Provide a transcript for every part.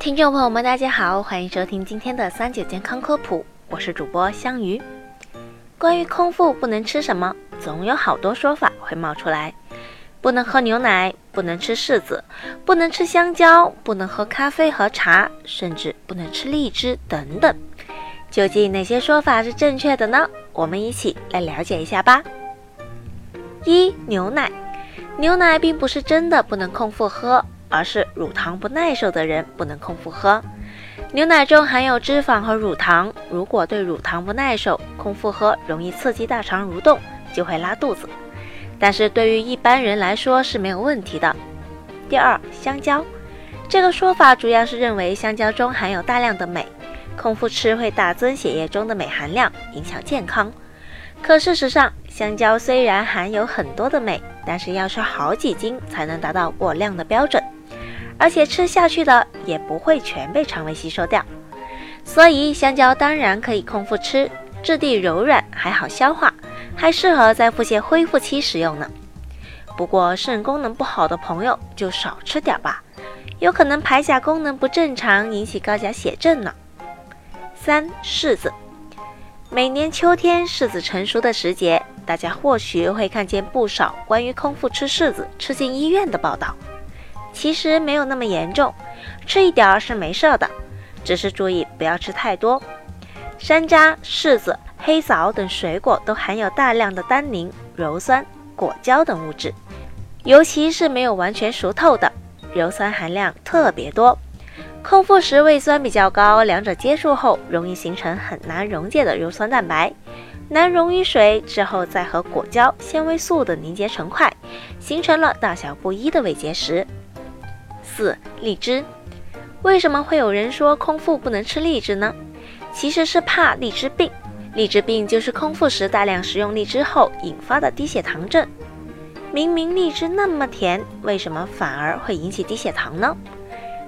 听众朋友们，大家好，欢迎收听今天的三九健康科普，我是主播香鱼。关于空腹不能吃什么，总有好多说法会冒出来：不能喝牛奶，不能吃柿子，不能吃香蕉，不能喝咖啡和茶，甚至不能吃荔枝等等。究竟哪些说法是正确的呢？我们一起来了解一下吧。一、牛奶，牛奶并不是真的不能空腹喝。而是乳糖不耐受的人不能空腹喝。牛奶中含有脂肪和乳糖，如果对乳糖不耐受，空腹喝容易刺激大肠蠕动，就会拉肚子。但是对于一般人来说是没有问题的。第二，香蕉，这个说法主要是认为香蕉中含有大量的镁，空腹吃会大增血液中的镁含量，影响健康。可事实上，香蕉虽然含有很多的镁，但是要吃好几斤才能达到过量的标准。而且吃下去的也不会全被肠胃吸收掉，所以香蕉当然可以空腹吃，质地柔软，还好消化，还适合在腹泻恢复期食用呢。不过肾功能不好的朋友就少吃点吧，有可能排钾功能不正常，引起高钾血症呢。三柿子，每年秋天柿子成熟的时节，大家或许会看见不少关于空腹吃柿子吃进医院的报道。其实没有那么严重，吃一点儿是没事的，只是注意不要吃太多。山楂、柿子、黑枣等水果都含有大量的单宁、鞣酸、果胶等物质，尤其是没有完全熟透的，鞣酸含量特别多。空腹时胃酸比较高，两者接触后容易形成很难溶解的鞣酸蛋白，难溶于水之后再和果胶、纤维素等凝结成块，形成了大小不一的胃结石。四荔枝，为什么会有人说空腹不能吃荔枝呢？其实是怕荔枝病。荔枝病就是空腹时大量食用荔枝后引发的低血糖症。明明荔枝那么甜，为什么反而会引起低血糖呢？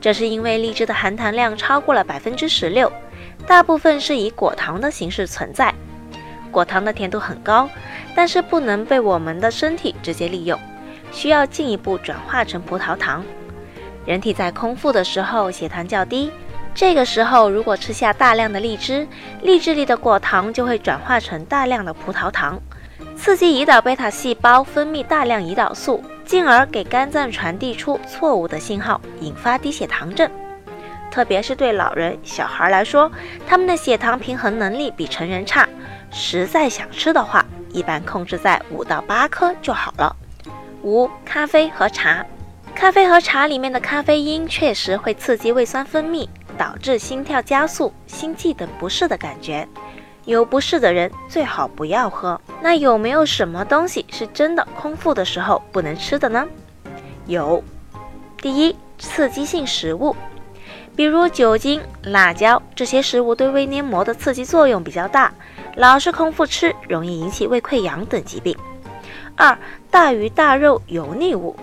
这是因为荔枝的含糖量超过了百分之十六，大部分是以果糖的形式存在。果糖的甜度很高，但是不能被我们的身体直接利用，需要进一步转化成葡萄糖。人体在空腹的时候，血糖较低。这个时候，如果吃下大量的荔枝，荔枝里的果糖就会转化成大量的葡萄糖，刺激胰岛贝塔细胞分泌大量胰岛素，进而给肝脏传递出错误的信号，引发低血糖症。特别是对老人、小孩来说，他们的血糖平衡能力比成人差，实在想吃的话，一般控制在五到八颗就好了。五、咖啡和茶。咖啡和茶里面的咖啡因确实会刺激胃酸分泌，导致心跳加速、心悸等不适的感觉。有不适的人最好不要喝。那有没有什么东西是真的空腹的时候不能吃的呢？有，第一，刺激性食物，比如酒精、辣椒这些食物对胃黏膜的刺激作用比较大，老是空腹吃容易引起胃溃疡等疾病。二，大鱼大肉、油腻物。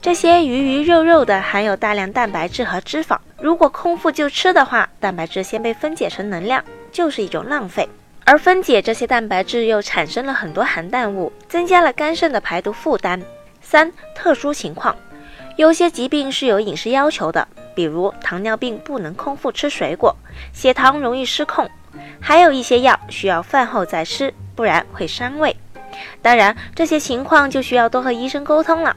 这些鱼鱼肉肉的含有大量蛋白质和脂肪，如果空腹就吃的话，蛋白质先被分解成能量，就是一种浪费。而分解这些蛋白质又产生了很多含氮物，增加了肝肾的排毒负担。三、特殊情况，有些疾病是有饮食要求的，比如糖尿病不能空腹吃水果，血糖容易失控，还有一些药需要饭后再吃，不然会伤胃。当然，这些情况就需要多和医生沟通了。